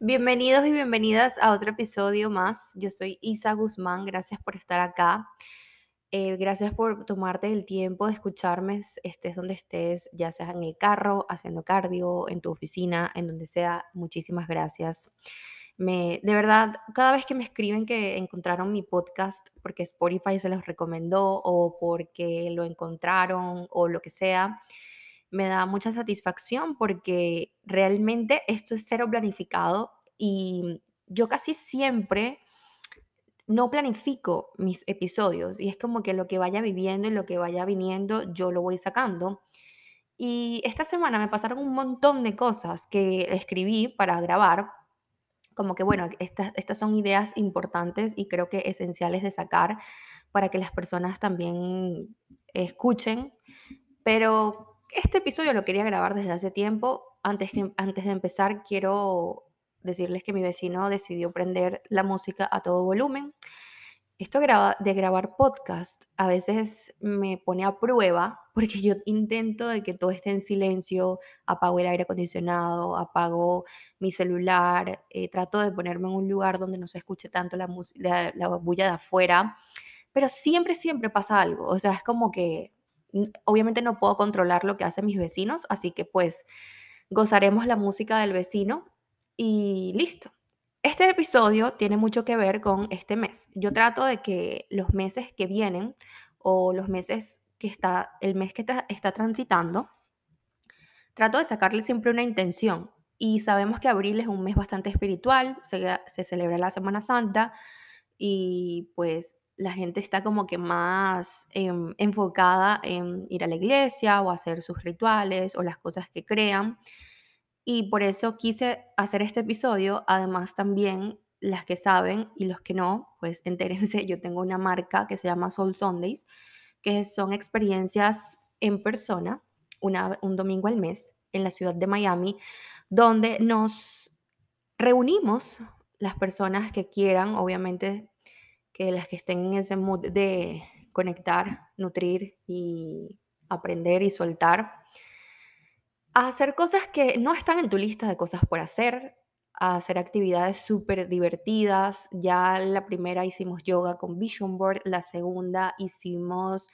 Bienvenidos y bienvenidas a otro episodio más. Yo soy Isa Guzmán, gracias por estar acá. Eh, gracias por tomarte el tiempo de escucharme, estés donde estés, ya sea en el carro, haciendo cardio, en tu oficina, en donde sea. Muchísimas gracias. Me, de verdad, cada vez que me escriben que encontraron mi podcast porque Spotify se los recomendó o porque lo encontraron o lo que sea, me da mucha satisfacción porque realmente esto es cero planificado y yo casi siempre no planifico mis episodios y es como que lo que vaya viviendo y lo que vaya viniendo yo lo voy sacando. Y esta semana me pasaron un montón de cosas que escribí para grabar, como que bueno, estas, estas son ideas importantes y creo que esenciales de sacar para que las personas también escuchen, pero este episodio lo quería grabar desde hace tiempo. Antes, de empezar, quiero decirles que mi vecino decidió prender la música a todo volumen. Esto de grabar podcast a veces me pone a prueba porque yo intento de que todo esté en silencio, apago el aire acondicionado, apago mi celular, eh, trato de ponerme en un lugar donde no se escuche tanto la, la, la bulla de afuera, pero siempre, siempre pasa algo. O sea, es como que obviamente no puedo controlar lo que hacen mis vecinos, así que pues gozaremos la música del vecino y listo. Este episodio tiene mucho que ver con este mes. Yo trato de que los meses que vienen o los meses que está, el mes que está transitando, trato de sacarle siempre una intención. Y sabemos que abril es un mes bastante espiritual, se, se celebra la Semana Santa y pues la gente está como que más em, enfocada en ir a la iglesia o hacer sus rituales o las cosas que crean. Y por eso quise hacer este episodio. Además, también las que saben y los que no, pues entérense, yo tengo una marca que se llama Soul Sundays, que son experiencias en persona, una, un domingo al mes, en la ciudad de Miami, donde nos reunimos las personas que quieran, obviamente que las que estén en ese mood de conectar, nutrir y aprender y soltar, a hacer cosas que no están en tu lista de cosas por hacer, a hacer actividades súper divertidas. Ya la primera hicimos yoga con Vision Board, la segunda hicimos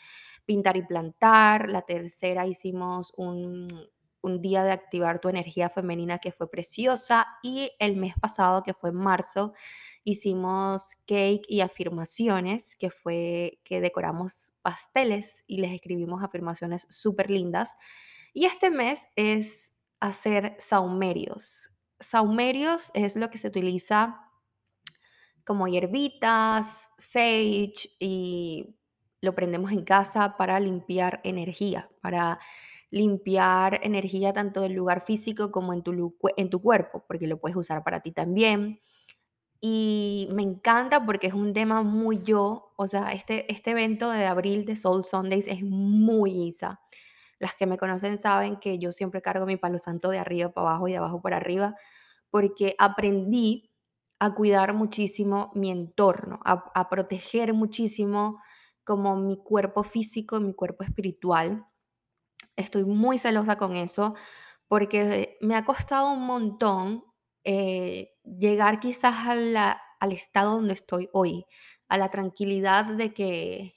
pintar y plantar, la tercera hicimos un, un día de activar tu energía femenina que fue preciosa y el mes pasado, que fue en marzo, hicimos cake y afirmaciones, que fue que decoramos pasteles y les escribimos afirmaciones súper lindas. Y este mes es hacer saumerios. Saumerios es lo que se utiliza como hierbitas, sage y lo prendemos en casa para limpiar energía, para limpiar energía tanto del lugar físico como en tu, en tu cuerpo, porque lo puedes usar para ti también. Y me encanta porque es un tema muy yo, o sea, este, este evento de abril de Soul Sundays es muy Isa. Las que me conocen saben que yo siempre cargo mi palo santo de arriba para abajo y de abajo para arriba, porque aprendí a cuidar muchísimo mi entorno, a, a proteger muchísimo como mi cuerpo físico, mi cuerpo espiritual. Estoy muy celosa con eso porque me ha costado un montón eh, llegar quizás al estado donde estoy hoy, a la tranquilidad de que,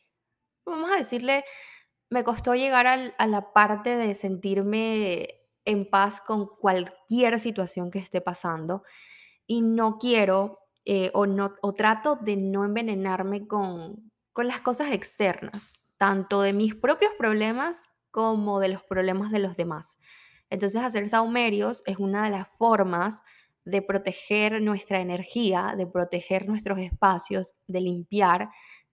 vamos a decirle, me costó llegar a la parte de sentirme en paz con cualquier situación que esté pasando y no quiero eh, o, no, o trato de no envenenarme con, con las cosas externas, tanto de mis propios problemas como de los problemas de los demás. Entonces hacer saumerios es una de las formas de proteger nuestra energía, de proteger nuestros espacios, de limpiar,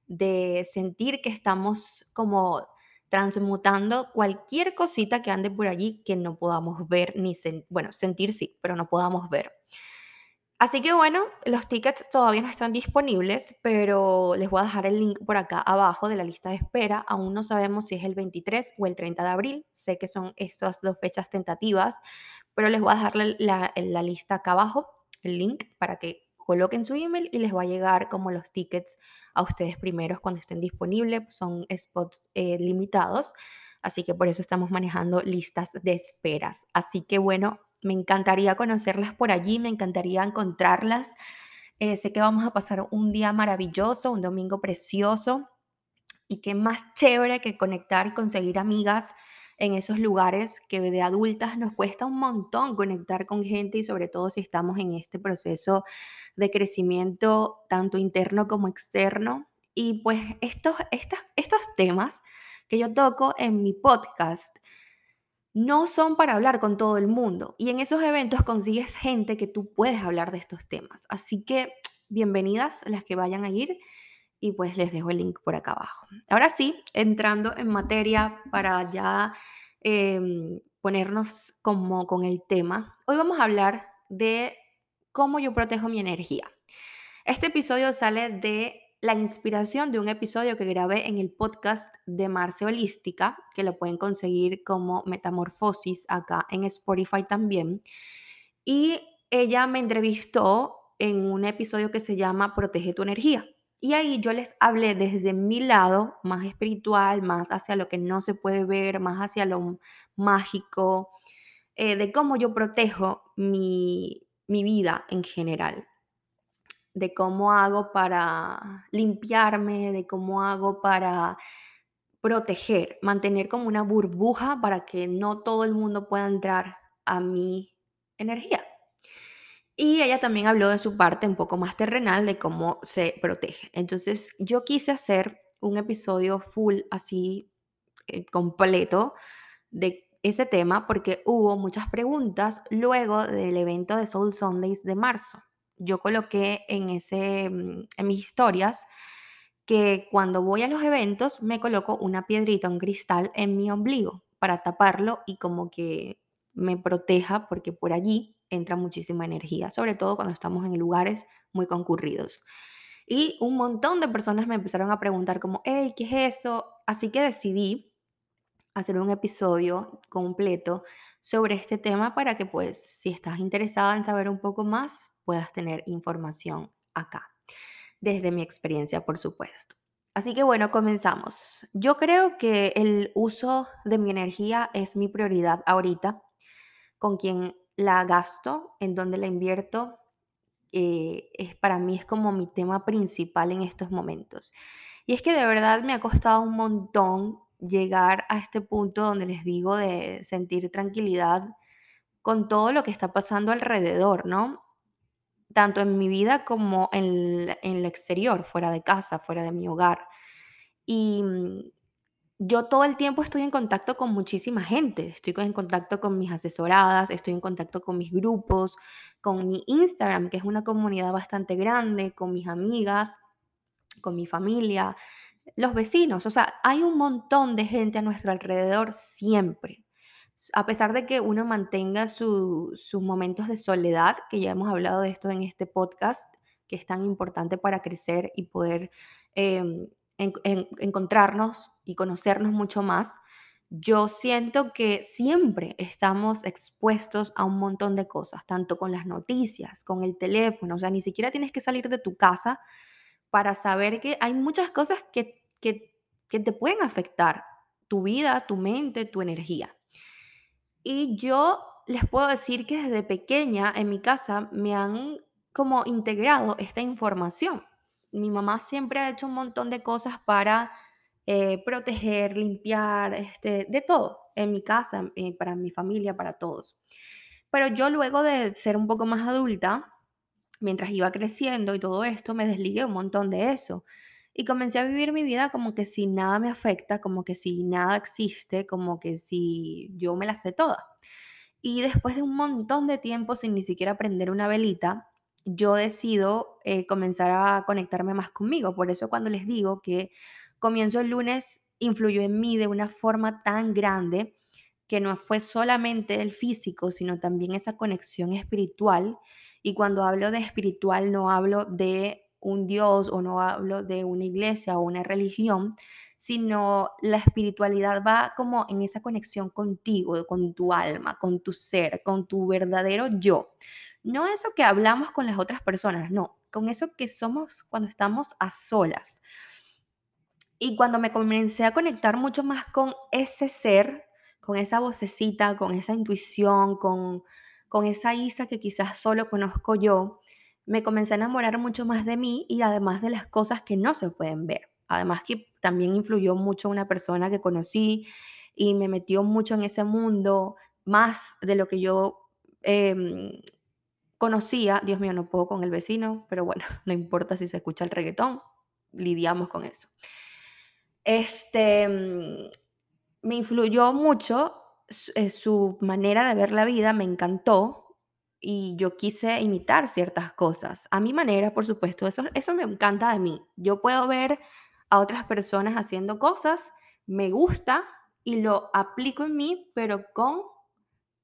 de sentir que estamos como transmutando cualquier cosita que ande por allí que no podamos ver ni bueno, sentir sí, pero no podamos ver. Así que bueno, los tickets todavía no están disponibles, pero les voy a dejar el link por acá abajo de la lista de espera. Aún no sabemos si es el 23 o el 30 de abril. Sé que son estas dos fechas tentativas, pero les voy a dejar la, lista acá abajo, el link, para que coloquen su email y les va a llegar como los tickets a ustedes primeros cuando estén disponibles. Son spots eh, limitados, así que por eso estamos manejando listas de esperas. Así que bueno, Me encantaría conocerlas por allí, me encantaría encontrarlas. Eh, sé que vamos a pasar un día maravilloso, un domingo precioso y qué más chévere que conectar y conseguir amigas en esos lugares que de adultas nos cuesta un montón conectar con gente y sobre todo si estamos en este proceso de crecimiento tanto interno como externo. Y pues estos, estos, estos temas que yo toco en mi podcast no son para hablar con todo el mundo. Y en esos eventos consigues gente que tú puedes hablar de estos temas. Así que bienvenidas las que vayan a ir y pues les dejo el link por acá abajo. Ahora sí, entrando en materia para ya em, ponernos como con el tema, hoy vamos a hablar de cómo yo protejo mi energía. Este episodio sale de la inspiración de un episodio que grabé en el podcast de Marce Holística, que lo pueden conseguir como Metamorfosis acá en Spotify también. Y ella me entrevistó en un episodio que se llama Protege tu energía. Y ahí yo les hablé desde mi lado más espiritual, más hacia lo que no se puede ver, más hacia lo mágico, eh, de cómo yo protejo mi, mi vida en general de cómo hago para limpiarme, de cómo hago para proteger, mantener como una burbuja para que no todo el mundo pueda entrar a mi energía. Y ella también habló de su parte un poco más terrenal de cómo se protege. Entonces yo quise hacer un episodio full así eh, completo de ese tema porque hubo muchas preguntas luego del evento de Soul Sundays de marzo yo coloqué en, ese, mm, en mis historias que cuando voy a los eventos me coloco una piedrita, un cristal en mi ombligo para taparlo y como que me proteja porque por allí entra muchísima energía, sobre todo cuando estamos en lugares muy concurridos. Y un montón de personas me empezaron a preguntar como, hey, ¿qué es eso? Así que decidí hacer un episodio completo sobre este tema para que pues si estás interesada en saber un poco más, puedas tener información acá, desde mi experiencia, por supuesto. Así que bueno, comenzamos. Yo creo que el uso de mi energía es mi prioridad ahorita, con quien la gasto, en donde la invierto, eh, es, para mí es como mi tema principal en estos momentos. Y es que de verdad me ha costado un montón llegar a este punto donde les digo de sentir tranquilidad con todo lo que está pasando alrededor, ¿no? Tanto en mi vida como en, el exterior, fuera de casa, fuera de mi hogar. Y mm, yo todo el tiempo estoy en contacto con muchísima gente, estoy en contacto con mis asesoradas, estoy en contacto con mis grupos, con mi Instagram, que es una comunidad bastante grande, con mis amigas, con mi familia, los vecinos, o sea, hay un montón de gente a nuestro alrededor siempre a pesar de que uno mantenga sus momentos de soledad, que ya hemos hablado de esto en este podcast, que es tan importante para crecer y poder em, encontrarnos y conocernos mucho más, yo siento que siempre estamos expuestos a un montón de cosas, tanto con las noticias, con el teléfono, o sea, ni siquiera tienes que salir de tu casa para saber que hay muchas cosas que, que, que te pueden afectar tu vida, tu mente, tu energía. Y yo les puedo decir que desde pequeña en mi casa me han como integrado esta información. Mi mamá siempre ha hecho un montón de cosas para eh, proteger, limpiar, este, de todo en mi casa, eh, para mi familia, para todos. Pero yo luego de ser un poco más adulta, mientras iba creciendo y todo esto, me desligué un montón de eso. Y comencé a vivir mi vida como que si nada me afecta, como que si nada existe, como que si yo me la sé toda. Y después de un montón de tiempo sin ni siquiera prender una velita, yo decido eh, comenzar a conectarme más conmigo. Por eso cuando les digo que comienzo el lunes influyó en mí de una forma tan grande que no fue solamente el físico, sino también esa conexión espiritual. Y cuando hablo de espiritual no hablo de un Dios o no hablo de una iglesia o una religión, sino la espiritualidad va como en esa conexión contigo, con tu alma, con tu ser, con tu verdadero yo. No eso que hablamos con las otras personas, no, con eso que somos cuando estamos a solas. Y cuando me comencé a conectar mucho más con ese ser, con esa vocecita, con esa intuición, con, con esa Isa que quizás solo conozco yo, me comencé a enamorar mucho más de mí y además de las cosas que no se pueden ver. Además que también influyó mucho una persona que conocí y me metió mucho en ese mundo, más de lo que yo em, conocía. Dios mío, no puedo con el vecino, pero bueno, no importa si se escucha el reggaetón, lidiamos con eso. Este, mm, me influyó mucho eh, su manera de ver la vida, me encantó y yo quise imitar ciertas cosas. A mi manera, por supuesto, eso, eso me encanta de mí. Yo puedo ver a otras personas haciendo cosas, me gusta y lo aplico en mí, pero con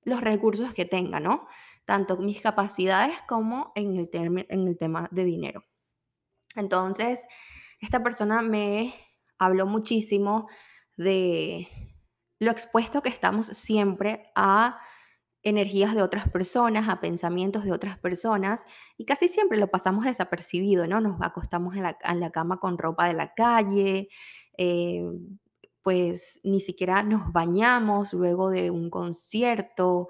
los recursos que tenga, ¿no? Tanto mis capacidades como en el, en el tema de dinero. Entonces, esta persona me habló muchísimo de lo expuesto que estamos siempre a energías de otras personas, a pensamientos de otras personas, y casi siempre lo pasamos desapercibido, ¿no? Nos acostamos en la, cama con ropa de la calle, eh, pues ni siquiera nos bañamos luego de un concierto,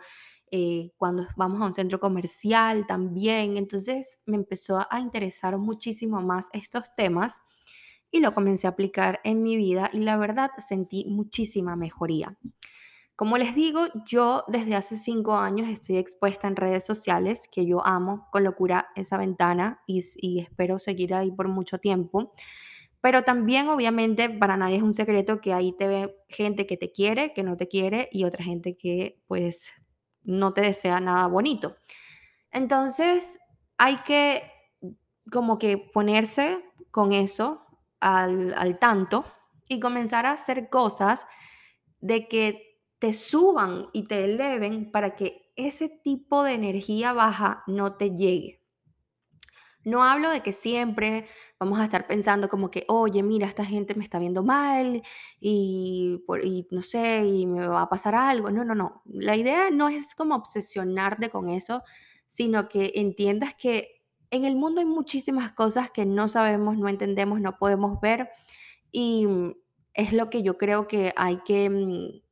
eh, cuando vamos a un centro comercial también. Entonces me empezó a interesar muchísimo más estos temas y lo comencé a aplicar en mi vida y la verdad sentí muchísima mejoría. Como les digo, yo desde hace cinco años estoy expuesta en redes sociales, que yo amo con locura esa ventana y, espero seguir ahí por mucho tiempo. Pero también, obviamente, para nadie es un secreto que ahí te ve gente que te quiere, que no te quiere y otra gente que pues no te desea nada bonito. Entonces, hay que como que ponerse con eso al tanto y comenzar a hacer cosas de que te suban y te eleven para que ese tipo de energía baja no te llegue. No hablo de que siempre vamos a estar pensando como que, oye, mira, esta gente me está viendo mal y, y no sé, y me va a pasar algo. No, no, no. La idea no es como obsesionarte con eso, sino que entiendas que en el mundo hay muchísimas cosas que no sabemos, no entendemos, no podemos ver y es lo que yo creo que hay que mm,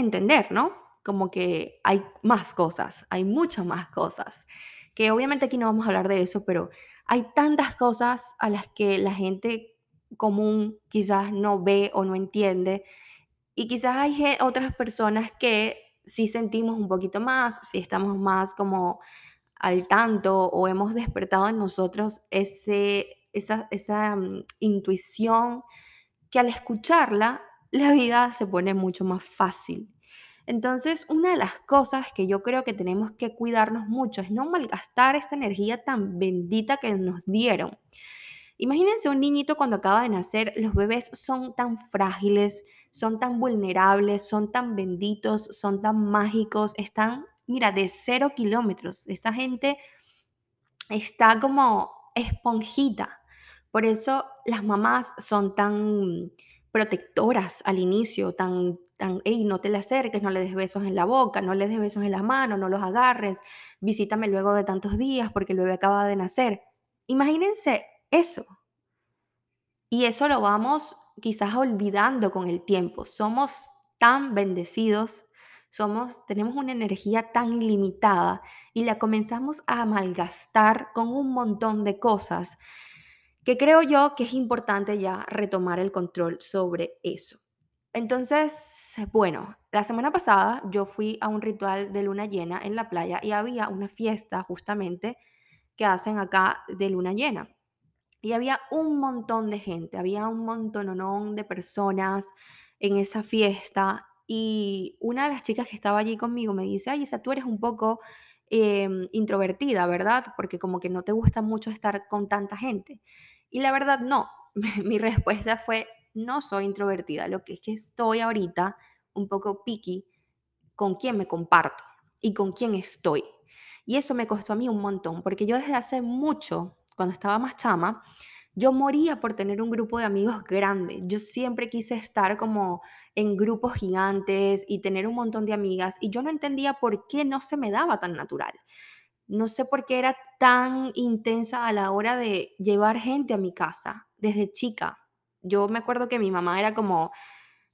entender, ¿no? Como que hay más cosas, hay muchas más cosas, que obviamente aquí no vamos a hablar de eso, pero hay tantas cosas a las que la gente común quizás no ve o no entiende y quizás hay otras personas que sí sentimos un poquito más, si estamos más como al tanto o hemos despertado en nosotros ese, esa, esa mm, intuición que al escucharla la vida se pone mucho más fácil. Entonces, una de las cosas que yo creo que tenemos que cuidarnos mucho es no malgastar esta energía tan bendita que nos dieron. Imagínense un niñito cuando acaba de nacer, los bebés son tan frágiles, son tan vulnerables, son tan benditos, son tan mágicos, están, mira, de cero kilómetros. Esa gente está como esponjita. Por eso las mamás son tan protectoras al inicio, tan, tan, hey, no te le acerques, no le des besos en la boca, no le des besos en las manos, no los agarres, visítame luego de tantos días porque el bebé acaba de nacer. Imagínense eso. Y eso lo vamos quizás olvidando con el tiempo. Somos tan bendecidos, somos, tenemos una energía tan ilimitada y la comenzamos a malgastar con un montón de cosas que creo yo que es importante ya retomar el control sobre eso. Entonces, bueno, la semana pasada yo fui a un ritual de luna llena en la playa y había una fiesta justamente que hacen acá de luna llena. Y había un montón de gente, había un montón de personas en esa fiesta. Y una de las chicas que estaba allí conmigo me dice, ay, esa tú eres un poco em, introvertida, ¿verdad? Porque como que no te gusta mucho estar con tanta gente. Y la verdad, no. Mi respuesta fue, no soy introvertida, lo que es que estoy ahorita un poco picky con quién me comparto y con quién estoy. Y eso me costó a mí un montón, porque yo desde hace mucho, cuando estaba más chama, yo moría por tener un grupo de amigos grande. Yo siempre quise estar como en grupos gigantes y tener un montón de amigas y yo no entendía por qué no se me daba tan natural. No sé por qué era tan intensa a la hora de llevar gente a mi casa desde chica. Yo me acuerdo que mi mamá era como,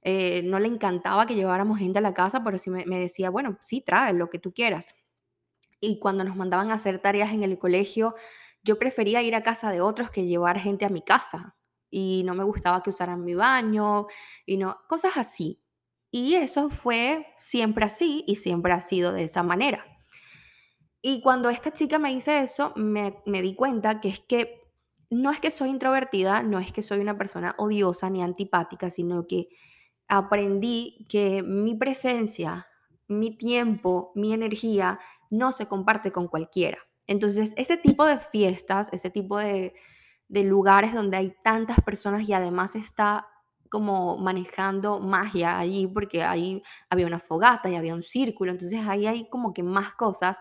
eh, no le encantaba que lleváramos gente a la casa, pero sí me, decía, bueno, sí, trae lo que tú quieras. y cuando nos mandaban a hacer tareas en el colegio, yo prefería ir a casa de otros que llevar gente a mi casa y no me gustaba que usaran mi baño y no, cosas así. Y eso fue siempre así y siempre ha sido de esa manera. Y cuando esta chica me dice eso, me, me di cuenta que es que no es que soy introvertida, no es que soy una persona odiosa ni antipática, sino que aprendí que mi presencia, mi tiempo, mi energía no se comparte con cualquiera. Entonces, ese tipo de fiestas, ese tipo de, lugares donde hay tantas personas y además está como manejando magia allí, porque ahí había una fogata y había un círculo, entonces ahí hay como que más cosas,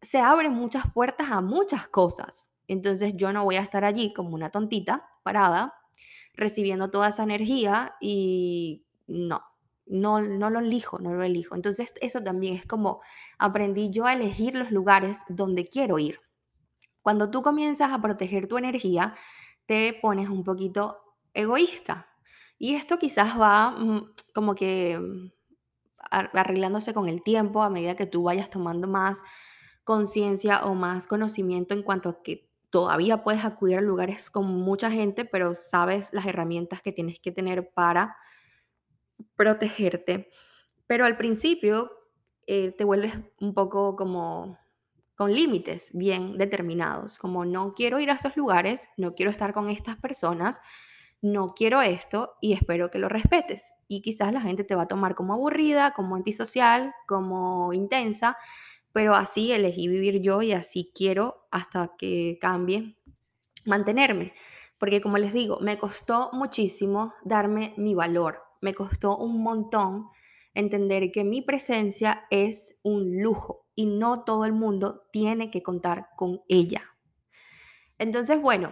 se abren muchas puertas a muchas cosas. Entonces yo no voy a estar allí como una tontita parada recibiendo toda esa energía y no, no, no lo elijo, no lo elijo. Entonces eso también es como aprendí yo a elegir los lugares donde quiero ir. Cuando tú comienzas a proteger tu energía, te pones un poquito egoísta. Y esto quizás va mm, como que mm, arreglándose con el tiempo a medida que tú vayas tomando más conciencia o más conocimiento en cuanto a que todavía puedes acudir a lugares con mucha gente, pero sabes las herramientas que tienes que tener para protegerte. Pero al principio eh, te vuelves un poco como con límites bien determinados, como no quiero ir a estos lugares, no quiero estar con estas personas, no quiero esto y espero que lo respetes. Y quizás la gente te va a tomar como aburrida, como antisocial, como intensa, pero así elegí vivir yo y así quiero hasta que cambie mantenerme. Porque como les digo, me costó muchísimo darme mi valor, me costó un montón entender que mi presencia es un lujo y no todo el mundo tiene que contar con ella. Entonces, bueno,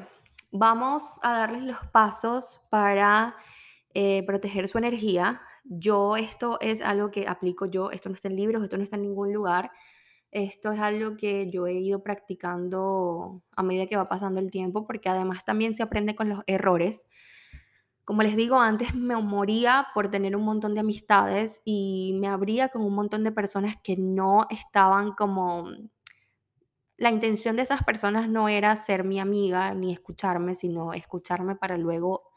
vamos a darles los pasos para eh, proteger su energía. Yo, esto es algo que aplico yo, esto no está en libros, esto no está en ningún lugar. Esto es algo que yo he ido practicando a medida que va pasando el tiempo, porque además también se aprende con los errores. Como les digo, antes me moría por tener un montón de amistades y me abría con un montón de personas que no estaban como... La intención de esas personas no era ser mi amiga ni escucharme, sino escucharme para luego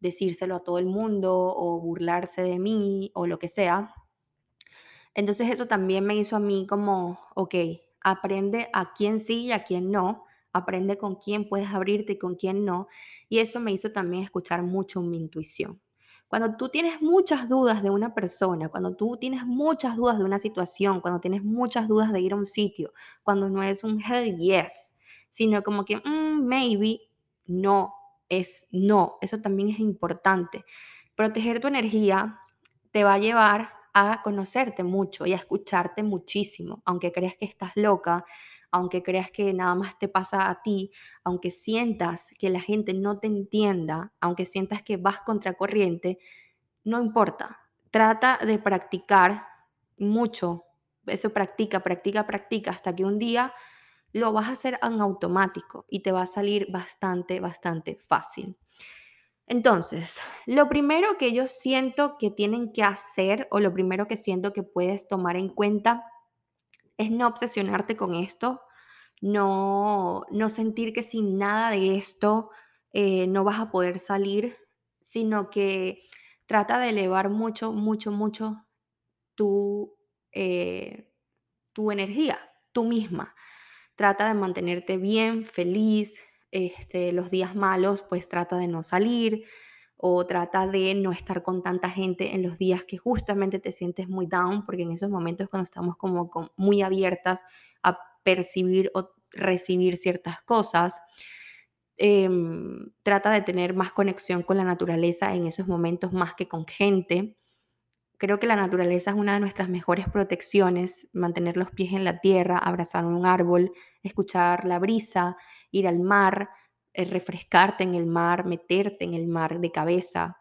decírselo a todo el mundo o burlarse de mí o lo que sea. Entonces eso también me hizo a mí como, ok, aprende a quién sí y a quién no, aprende con quién puedes abrirte y con quién no. Y eso me hizo también escuchar mucho mi intuición. Cuando tú tienes muchas dudas de una persona, cuando tú tienes muchas dudas de una situación, cuando tienes muchas dudas de ir a un sitio, cuando no es un hell yes, sino como que mm, maybe, no, es no. Eso también es importante. Proteger tu energía te va a llevar a conocerte mucho y a escucharte muchísimo, aunque creas que estás loca, aunque creas que nada más te pasa a ti, aunque sientas que la gente no te entienda, aunque sientas que vas contracorriente, no importa. Trata de practicar mucho. Eso practica, practica, practica hasta que un día lo vas a hacer en automático y te va a salir bastante, bastante fácil. Entonces, lo primero que yo siento que tienen que hacer o lo primero que siento que puedes tomar en cuenta es no obsesionarte con esto, no, no sentir que sin nada de esto eh, no vas a poder salir, sino que trata de elevar mucho, mucho, mucho tu, eh, tu energía, tú misma. Trata de mantenerte bien, feliz, este, los días malos, pues trata de no salir o trata de no estar con tanta gente en los días que justamente te sientes muy down, porque en esos momentos cuando estamos como muy abiertas a percibir o recibir ciertas cosas, em, trata de tener más conexión con la naturaleza en esos momentos más que con gente. Creo que la naturaleza es una de nuestras mejores protecciones, mantener los pies en la tierra, abrazar un árbol, escuchar la brisa, ir al mar, refrescarte en el mar, meterte en el mar de cabeza.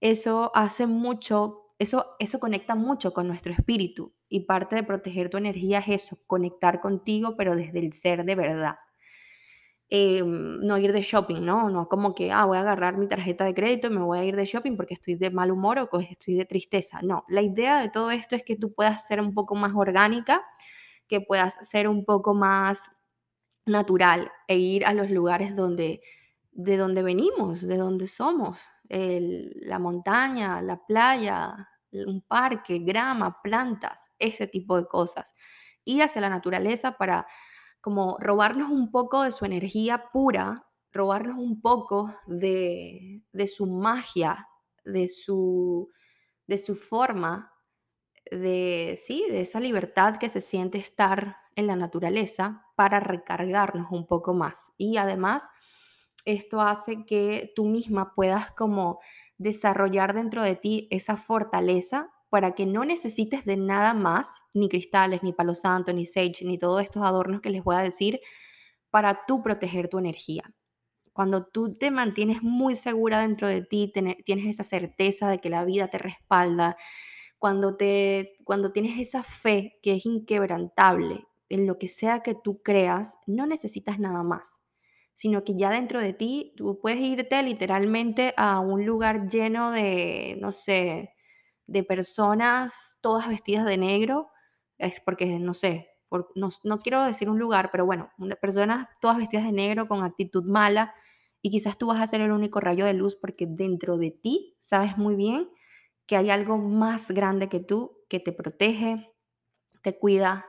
Eso hace mucho, eso, eso conecta mucho con nuestro espíritu y parte de proteger tu energía es eso, conectar contigo pero desde el ser de verdad. Em, no ir de shopping, ¿no? No como que, ah, voy a agarrar mi tarjeta de crédito y me voy a ir de shopping porque estoy de mal humor o estoy de tristeza. No, la idea de todo esto es que tú puedas ser un poco más orgánica que puedas ser un poco más natural e ir a los lugares donde, de donde venimos, de donde somos, la montaña, la playa, un parque, grama, plantas, ese tipo de cosas. Ir hacia la naturaleza para como robarnos un poco de su energía pura, robarnos un poco de, de su magia, de su, de su forma, de, sí, de esa libertad que se siente estar en la naturaleza para recargarnos un poco más. Y además, esto hace que tú misma puedas como desarrollar dentro de ti esa fortaleza para que no necesites de nada más, ni cristales, ni palo santo, ni sage, ni todos estos adornos que les voy a decir, para tú proteger tu energía. Cuando tú te mantienes muy segura dentro de ti, tienes esa certeza de que la vida te respalda, cuando, te, cuando tienes esa fe que es inquebrantable en lo que sea que tú creas, no necesitas nada más, sino que ya dentro de ti tú puedes irte literalmente a un lugar lleno de, no sé, de personas todas vestidas de negro, es porque, no sé, no, no, quiero decir un lugar, pero bueno, personas todas vestidas de negro con actitud mala y quizás tú vas a ser el único rayo de luz porque dentro de ti sabes muy bien que hay algo más grande que tú que te protege, te cuida,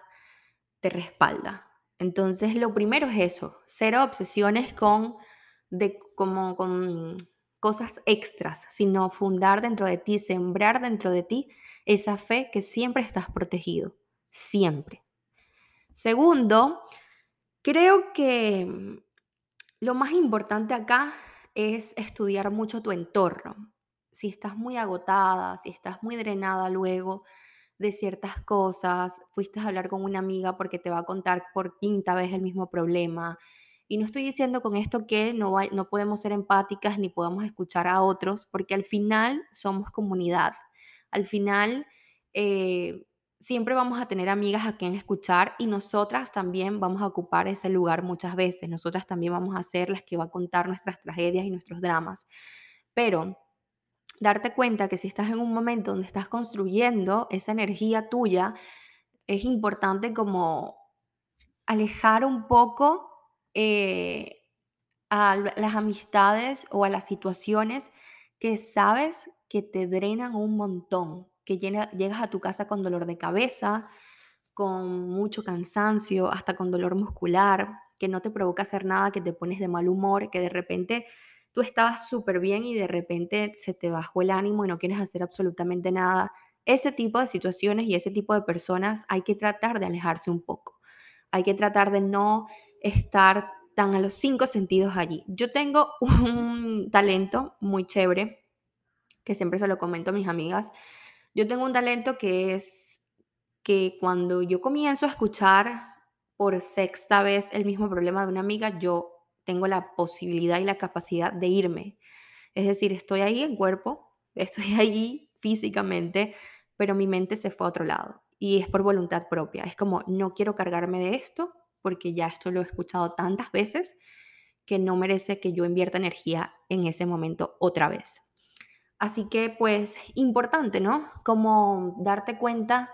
te respalda. Entonces, lo primero es eso, cero obsesiones con, de, como, con cosas extras, sino fundar dentro de ti, sembrar dentro de ti esa fe que siempre estás protegido, siempre. Segundo, creo que mm, lo más importante acá es estudiar mucho tu entorno si estás muy agotada, si estás muy drenada luego de ciertas cosas, fuiste a hablar con una amiga porque te va a contar por quinta vez el mismo problema. Y no estoy diciendo con esto que no, podemos ser empáticas ni podamos escuchar a otros, porque al final somos comunidad. Al final eh, siempre vamos a tener amigas a quien escuchar y nosotras también vamos a ocupar ese lugar muchas veces. Nosotras también vamos a ser las que va a contar nuestras tragedias y nuestros dramas. Pero darte cuenta que si estás en un momento donde estás construyendo esa energía tuya, es importante como alejar un poco eh, a las amistades o a las situaciones que sabes que te drenan un montón, que llegas a tu casa con dolor de cabeza, con mucho cansancio, hasta con dolor muscular, que no te provoca hacer nada, que te pones de mal humor, que de repente tú estabas súper bien y de repente se te bajó el ánimo y no quieres hacer absolutamente nada. Ese tipo de situaciones y ese tipo de personas hay que tratar de alejarse un poco. Hay que tratar de no estar tan a los cinco sentidos allí. Yo tengo un talento muy chévere, que siempre se lo comento a mis amigas. Yo tengo un talento que es que cuando yo comienzo a escuchar por sexta vez el mismo problema de una amiga, yo tengo la posibilidad y la capacidad de irme. Es decir, estoy ahí en cuerpo, estoy ahí físicamente, pero mi mente se fue a otro lado y es por voluntad propia. Es como, no quiero cargarme de esto porque ya esto lo he escuchado tantas veces que no merece que yo invierta energía en ese momento otra vez. Así que pues importante, ¿no? Como darte cuenta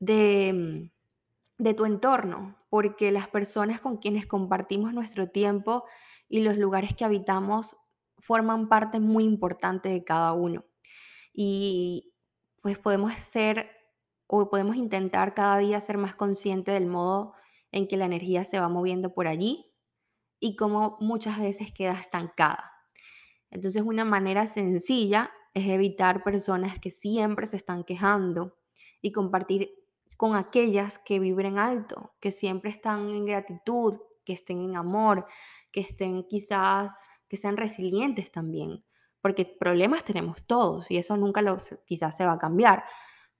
de, de tu entorno, porque las personas con quienes compartimos nuestro tiempo y los lugares que habitamos forman parte muy importante de cada uno. Y pues podemos ser o podemos intentar cada día ser más consciente del modo en que la energía se va moviendo por allí y cómo muchas veces queda estancada. Entonces una manera sencilla es evitar personas que siempre se están quejando y compartir con aquellas que vibren alto, que siempre están en gratitud, que estén en amor, que estén quizás, que sean resilientes también, porque problemas tenemos todos y eso nunca lo, quizás se va a cambiar,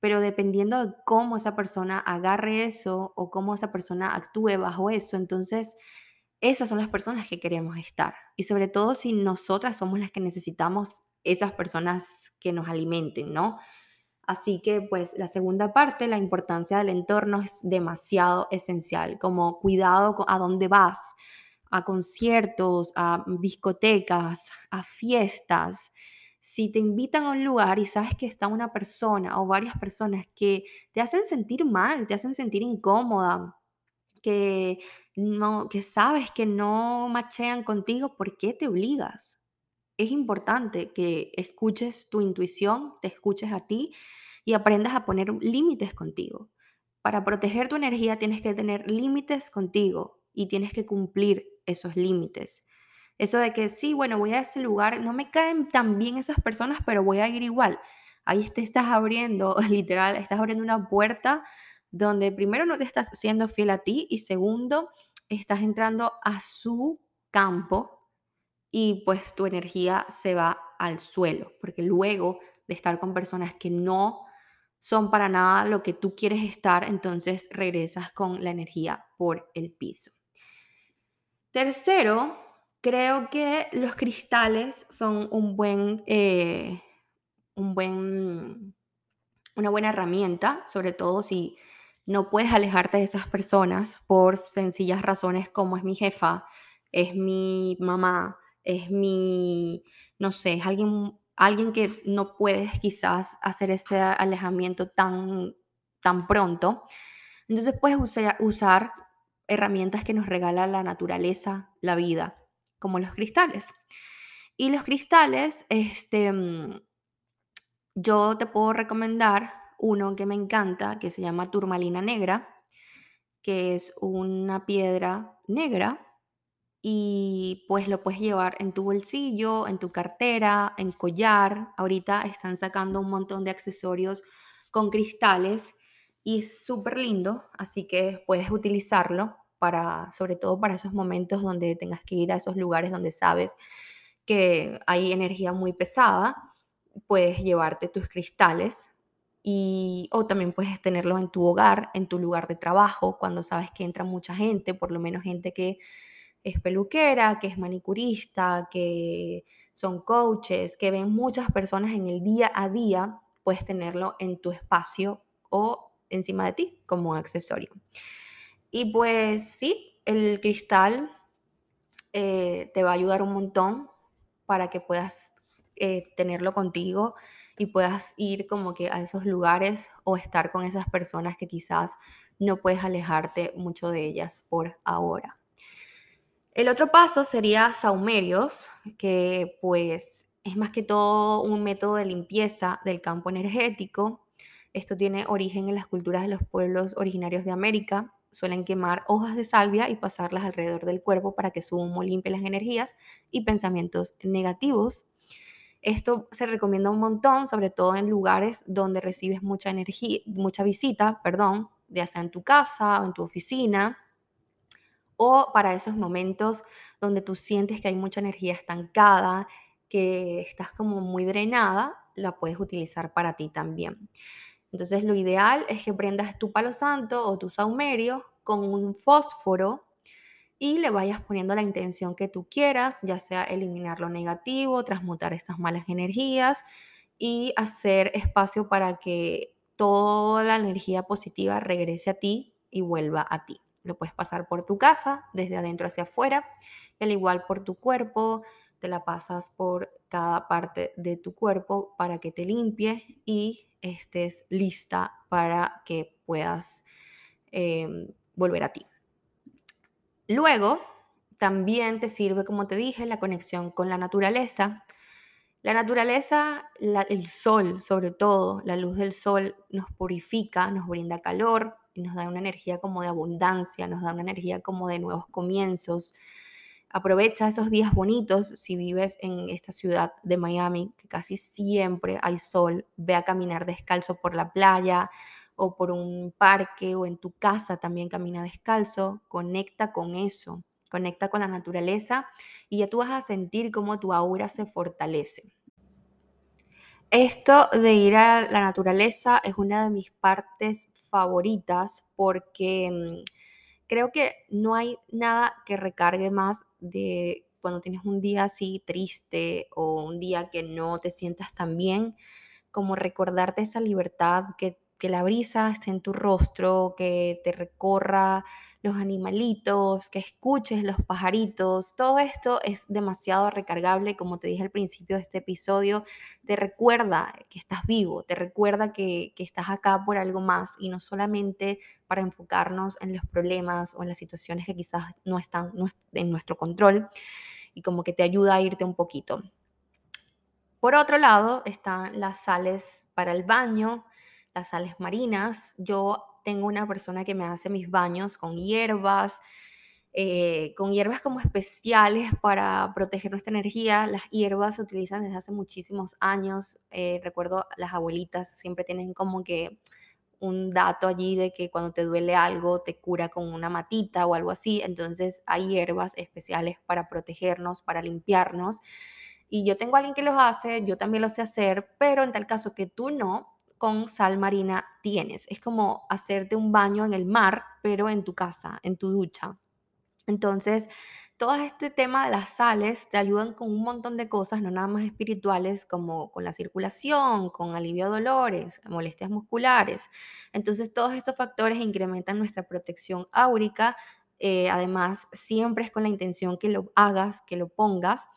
pero dependiendo de cómo esa persona agarre eso o cómo esa persona actúe bajo eso, entonces esas son las personas que queremos estar. Y sobre todo si nosotras somos las que necesitamos esas personas que nos alimenten, ¿no? Así que pues la segunda parte, la importancia del entorno es demasiado esencial, como cuidado a dónde vas, a conciertos, a discotecas, a fiestas. si te invitan a un lugar y sabes que está una persona o varias personas que te hacen sentir mal, te hacen sentir incómoda, que no que sabes que no machean contigo, ¿por qué te obligas? Es importante que escuches tu intuición, te escuches a ti y aprendas a poner límites contigo. Para proteger tu energía tienes que tener límites contigo y tienes que cumplir esos límites. Eso de que sí, bueno, voy a ese lugar, no me caen tan bien esas personas, pero voy a ir igual. Ahí te estás abriendo, literal, estás abriendo una puerta donde primero no te estás siendo fiel a ti y segundo, estás entrando a su campo y pues tu energía se va al suelo, porque luego de estar con personas que no son para nada lo que tú quieres estar, entonces regresas con la energía por el piso. Tercero, Creo que los cristales son un buen, eh, un buen, una buena herramienta, sobre todo si no puedes alejarte de esas personas por sencillas razones como es mi jefa, es mi mamá, es mi, no sé, es alguien, alguien que no puedes quizás hacer ese alejamiento tan, tan pronto. Entonces puedes usar, usar herramientas que nos regala la naturaleza, la vida como los cristales. Y los cristales, este, mm, yo te puedo recomendar uno que me encanta, que se llama turmalina negra, que es una piedra negra y pues lo puedes llevar en tu bolsillo, en tu cartera, en collar. Ahorita están sacando un montón de accesorios con cristales y es súper lindo, así que puedes utilizarlo para, sobre todo para esos momentos donde tengas que ir a esos lugares donde sabes que hay energía muy pesada, puedes llevarte tus cristales y o también puedes tenerlos en tu hogar, en tu lugar de trabajo, cuando sabes que entra mucha gente, por lo menos gente que es peluquera, que es manicurista, que son coaches, que ven muchas personas en el día a día, puedes tenerlo en tu espacio o encima de ti como accesorio. Y pues sí, el cristal eh, te va a ayudar un montón para que puedas eh, tenerlo contigo y puedas ir como que a esos lugares o estar con esas personas que quizás no puedes alejarte mucho de ellas por ahora. El otro paso sería saumerios, que pues es más que todo un método de limpieza del campo energético. Esto tiene origen en las culturas de los pueblos originarios de América suelen quemar hojas de salvia y pasarlas alrededor del cuerpo para que su humo limpie las energías y pensamientos negativos. Esto se recomienda un montón, sobre todo en lugares donde recibes mucha energía, mucha visita, perdón, ya sea en tu casa o en tu oficina, o para esos momentos donde tú sientes que hay mucha energía estancada, que estás como muy drenada, la puedes utilizar para ti también. Entonces lo ideal es que prendas tu palo santo o tu saumerio con un fósforo y le vayas poniendo la intención que tú quieras, ya sea eliminar lo negativo, transmutar estas malas energías y hacer espacio para que toda la energía positiva regrese a ti y vuelva a ti. Lo puedes pasar por tu casa, desde adentro hacia afuera, al igual por tu cuerpo, te la pasas por cada parte de tu cuerpo para que te limpie y estés lista para que puedas em, volver a ti. Luego, también te sirve, como te dije, la conexión con la naturaleza. La naturaleza, el sol sobre todo, la luz del sol nos purifica, nos brinda calor y nos da una energía como de abundancia, nos da una energía como de nuevos comienzos, Aprovecha esos días bonitos si vives en esta ciudad de Miami, que casi siempre hay sol. Ve a caminar descalzo por la playa o por un parque o en tu casa también camina descalzo. Conecta con eso, conecta con la naturaleza y ya tú vas a sentir cómo tu aura se fortalece. Esto de ir a la naturaleza es una de mis partes favoritas porque mm, creo que no hay nada que recargue más de cuando tienes un día así triste o un día que no te sientas tan bien, como recordarte esa libertad, que, que la brisa esté en tu rostro, que te recorra los animalitos, que escuches los pajaritos. Todo esto es demasiado recargable, como te dije al principio de este episodio, te recuerda que estás vivo, te recuerda que, que estás acá por algo más y no solamente para enfocarnos en los problemas o en las situaciones que quizás no están en nuestro control y como que te ayuda a irte un poquito. Por otro lado, están las sales para el baño, las sales marinas. Yo tengo una persona que me hace mis baños con hierbas, eh, con hierbas como especiales para proteger nuestra energía. Las hierbas se utilizan desde hace muchísimos años. Eh, recuerdo las abuelitas siempre tienen como que un dato allí de que cuando te duele algo te cura con una matita o algo así. Entonces hay hierbas especiales para protegernos, para limpiarnos. Y yo tengo a alguien que los hace, yo también lo sé hacer, pero en tal caso que tú no, con sal marina tienes. Es como hacerte un baño en el mar, pero en tu casa, en tu ducha. Entonces, todo este tema de las sales te ayudan con un montón de cosas, no nada más espirituales, como con la circulación, con alivio de dolores, molestias musculares. Entonces, todos estos factores incrementan nuestra protección áurica. Eh, además, siempre es con la intención que lo hagas, que lo pongas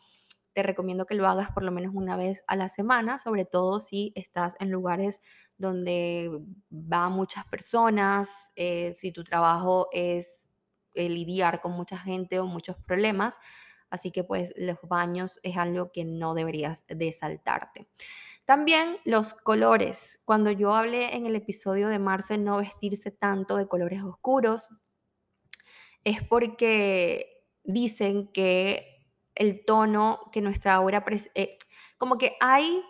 te recomiendo que lo hagas por lo menos una vez a la semana, sobre todo si estás en lugares donde va muchas personas, eh, si tu trabajo es lidiar con mucha gente o muchos problemas. Así que pues los baños es algo que no deberías de saltarte. También los colores. Cuando yo hablé en el episodio de Marce no vestirse tanto de colores oscuros, es porque dicen que el tono que nuestra aura, eh, como que hay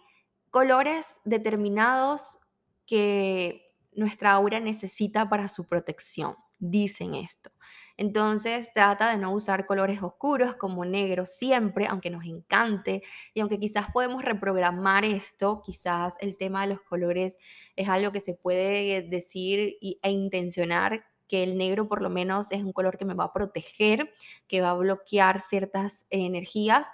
colores determinados que nuestra aura necesita para su protección, dicen esto. Entonces trata de no usar colores oscuros como negro siempre, aunque nos encante y aunque quizás podemos reprogramar esto, quizás el tema de los colores es algo que se puede decir e intencionar que el negro por lo menos es un color que me va a proteger, que va a bloquear ciertas energías.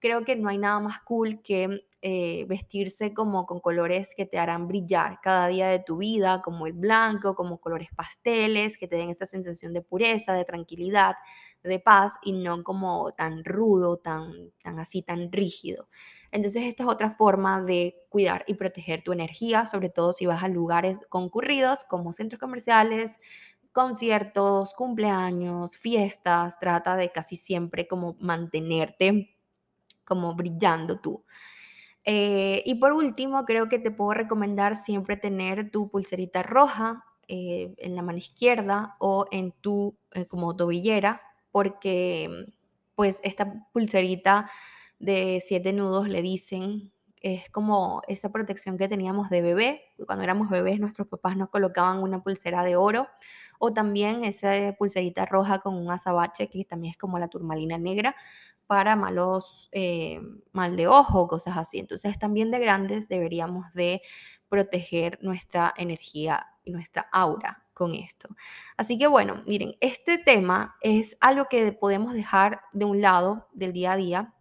Creo que no hay nada más cool que eh, vestirse como con colores que te harán brillar cada día de tu vida, como el blanco, como colores pasteles, que te den esa sensación de pureza, de tranquilidad, de paz y no como tan rudo, tan, tan así, tan rígido. Entonces esta es otra forma de cuidar y proteger tu energía, sobre todo si vas a lugares concurridos como centros comerciales, conciertos, cumpleaños, fiestas, trata de casi siempre como mantenerte como brillando tú. Eh, y por último, creo que te puedo recomendar siempre tener tu pulserita roja eh, en la mano izquierda o en tu eh, como tobillera, porque pues esta pulserita de siete nudos le dicen es como esa protección que teníamos de bebé. Cuando éramos bebés, nuestros papás nos colocaban una pulsera de oro o también esa pulserita roja con un azabache, que también es como la turmalina negra, para malos, eh, mal de ojo, cosas así. Entonces también de grandes deberíamos de proteger nuestra energía y nuestra aura con esto. Así que bueno, miren, este tema es algo que podemos dejar de un lado del día a día,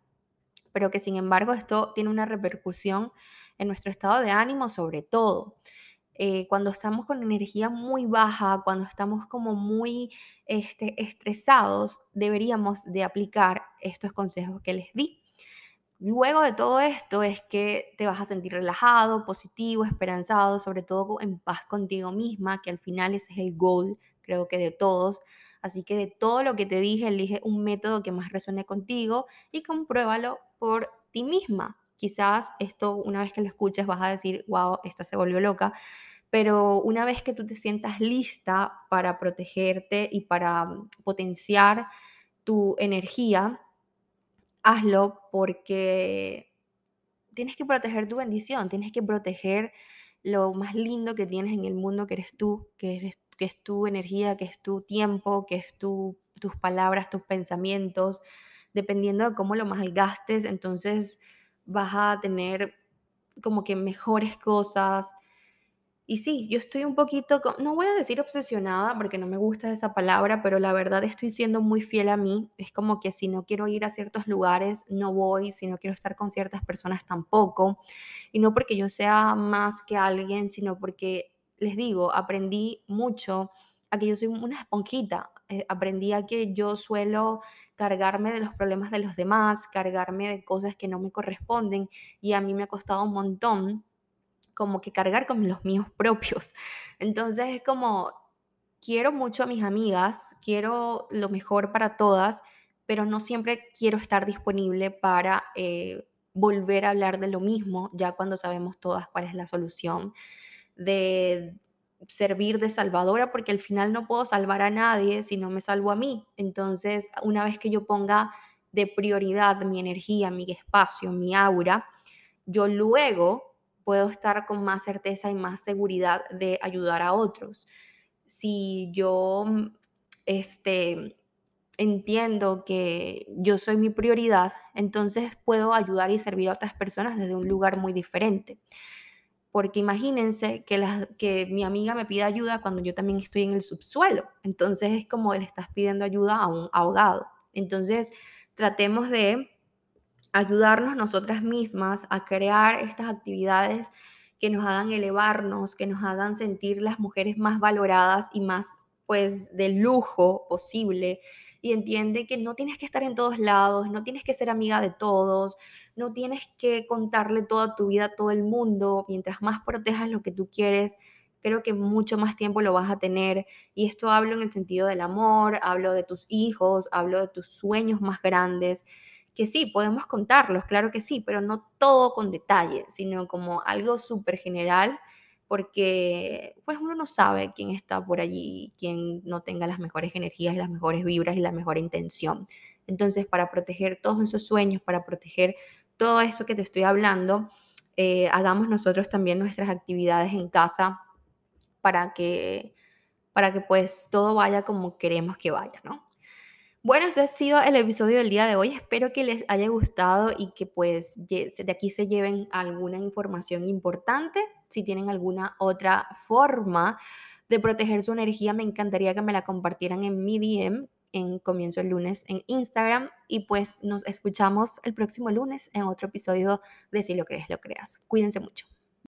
pero que sin embargo esto tiene una repercusión en nuestro estado de ánimo sobre todo. Eh, cuando estamos con energía muy baja, cuando estamos como muy este, estresados, deberíamos de aplicar estos consejos que les di. Luego de todo esto es que te vas a sentir relajado, positivo, esperanzado, sobre todo en paz contigo misma, que al final ese es el goal, creo que de todos. Así que de todo lo que te dije, elige un método que más resuene contigo y compruébalo por ti misma. Quizás esto, una vez que lo escuches, vas a decir, wow, esta se volvió loca, pero una vez que tú te sientas lista para protegerte y para mm, potenciar tu energía, hazlo porque tienes que proteger tu bendición, tienes que proteger lo más lindo que tienes en el mundo, que eres tú, que, que es tu energía, que es tu tiempo, que es tu, tus palabras, tus pensamientos, dependiendo de cómo lo malgastes, entonces vas a tener como que mejores cosas, y sí, yo estoy un poquito, no voy a decir obsesionada porque no me gusta esa palabra, pero la verdad estoy siendo muy fiel a mí. Es como que si no quiero ir a ciertos lugares, no voy, si no quiero estar con ciertas personas tampoco. Y no porque yo sea más que alguien, sino porque, les digo, aprendí mucho a que yo soy una esponjita. Eh, aprendí a que yo suelo cargarme de los problemas de los demás, cargarme de cosas que no me corresponden y a mí me ha costado un montón como que cargar con los míos propios. Entonces es como, quiero mucho a mis amigas, quiero lo mejor para todas, pero no siempre quiero estar disponible para eh, volver a hablar de lo mismo, ya cuando sabemos todas cuál es la solución, de servir de salvadora, porque al final no puedo salvar a nadie si no me salvo a mí. Entonces, una vez que yo ponga de prioridad mi energía, mi espacio, mi aura, yo luego puedo estar con más certeza y más seguridad de ayudar a otros. Si yo este, entiendo que yo soy mi prioridad, entonces puedo ayudar y servir a otras personas desde un lugar muy diferente. Porque imagínense que, que mi amiga me pida ayuda cuando yo también estoy en el subsuelo. Entonces es como le estás pidiendo ayuda a un ahogado. Entonces tratemos de ayudarnos nosotras mismas a crear estas actividades que nos hagan elevarnos, que nos hagan sentir las mujeres más valoradas y más pues de lujo posible y entiende que no tienes que estar en todos lados, no tienes que ser amiga de todos, no tienes que contarle toda tu vida a todo el mundo, mientras más protejas lo que tú quieres, creo que mucho más tiempo lo vas a tener. Y esto hablo en el sentido del amor, hablo de tus hijos, hablo de tus sueños más grandes que sí, podemos contarlos, claro que sí, pero no todo con detalle, sino como algo súper general, porque pues uno no sabe quién está por allí, quién no tenga las mejores energías, las mejores vibras y la mejor intención. Entonces, para proteger todos esos sueños, para proteger todo eso que te estoy hablando, eh, hagamos nosotros también nuestras actividades en casa para que, para que pues todo vaya como queremos que vaya, ¿no? Bueno, ese ha sido el episodio del día de hoy. Espero que les haya gustado y que pues de aquí se lleven alguna información importante. Si tienen alguna otra forma de proteger su energía, me encantaría que me la compartieran en mi DM en comienzo el lunes en Instagram y pues nos escuchamos el próximo lunes en otro episodio de Si lo crees, lo creas. Cuídense mucho.